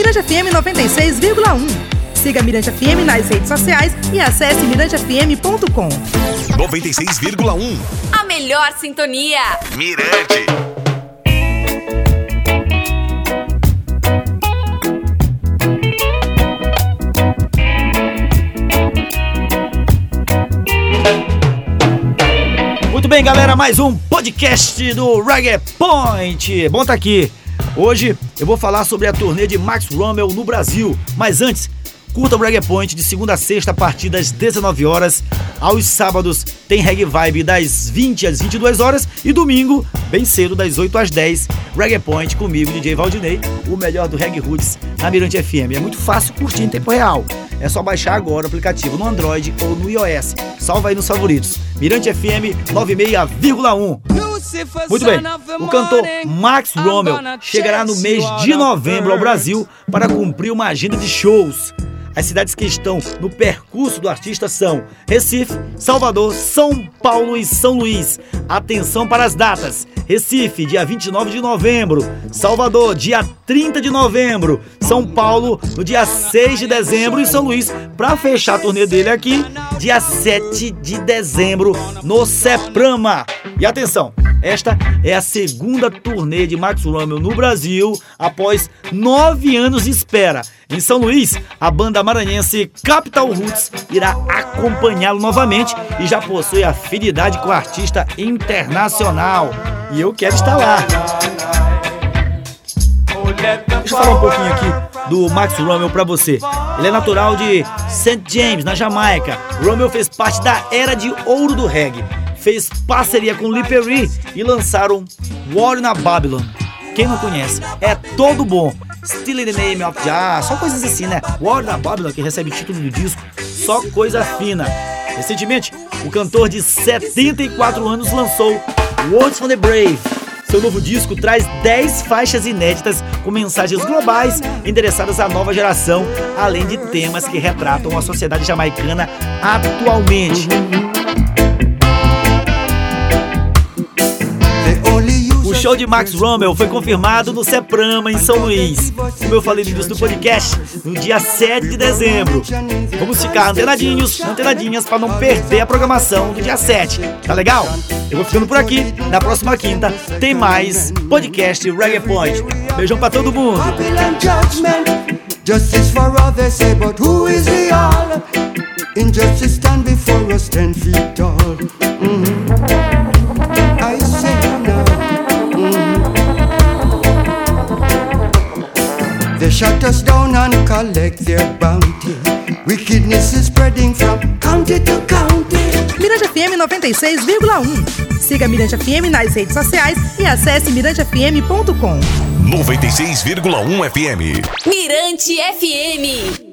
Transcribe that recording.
Mirante FM 96,1. Siga Mirante FM nas redes sociais e acesse mirantefm.com. 96,1. A melhor sintonia. Mirante. Muito bem, galera, mais um podcast do Reggae Point. Bom tá aqui. Hoje eu vou falar sobre a turnê de Max Rommel no Brasil. Mas antes, curta o Reggae Point de segunda a sexta a partir das 19 horas. Aos sábados tem Reggae Vibe das 20 às 22 horas e domingo, bem cedo, das 8 às 10, Reggae Point comigo, DJ Valdinei, o melhor do Reggae Roots na Mirante FM. É muito fácil curtir em tempo real. É só baixar agora o aplicativo no Android ou no iOS. Salva aí nos favoritos. Mirante FM 96,1. Muito bem, o cantor Max Rommel chegará no mês de novembro ao Brasil para cumprir uma agenda de shows. As cidades que estão no percurso do artista são Recife, Salvador, São Paulo e São Luís. Atenção para as datas: Recife, dia 29 de novembro, Salvador, dia 30 de novembro, São Paulo, no dia 6 de dezembro e São Luís, para fechar a turnê dele aqui, dia 7 de dezembro, no Seprama. E atenção, esta é a segunda turnê de Max Rommel no Brasil após nove anos de espera. Em São Luís, a banda maranhense Capital Roots irá acompanhá-lo novamente e já possui afinidade com o artista internacional. E eu quero estar lá. Deixa eu falar um pouquinho aqui do Max Rommel para você. Ele é natural de St. James, na Jamaica. Rommel fez parte da era de ouro do reggae. Fez parceria com Lee Perry e lançaram War na Babylon. Quem não conhece, é todo bom. Still in the Name of Jah, só coisas assim, né? War na Babylon, que recebe título do disco, só coisa fina. Recentemente, o cantor de 74 anos lançou Words from the Brave. Seu novo disco traz 10 faixas inéditas com mensagens globais endereçadas à nova geração, além de temas que retratam a sociedade jamaicana atualmente. Show de Max Rommel foi confirmado no Seprama, em São Luís. Como eu falei no início do podcast, no dia 7 de dezembro. Vamos ficar antenadinhos, antenadinhas, para não perder a programação do dia 7. Tá legal? Eu vou ficando por aqui. Na próxima quinta tem mais podcast Reggae Point. Beijão pra todo mundo. Justice for say, but who is the all? Injustice stand before us ten feet They shut us down and collect their bounty. Wickedness is spreading from county to county. Mirante FM 96,1. Siga Mirante FM nas redes sociais e acesse mirantefm.com. 96,1 FM. Mirante FM.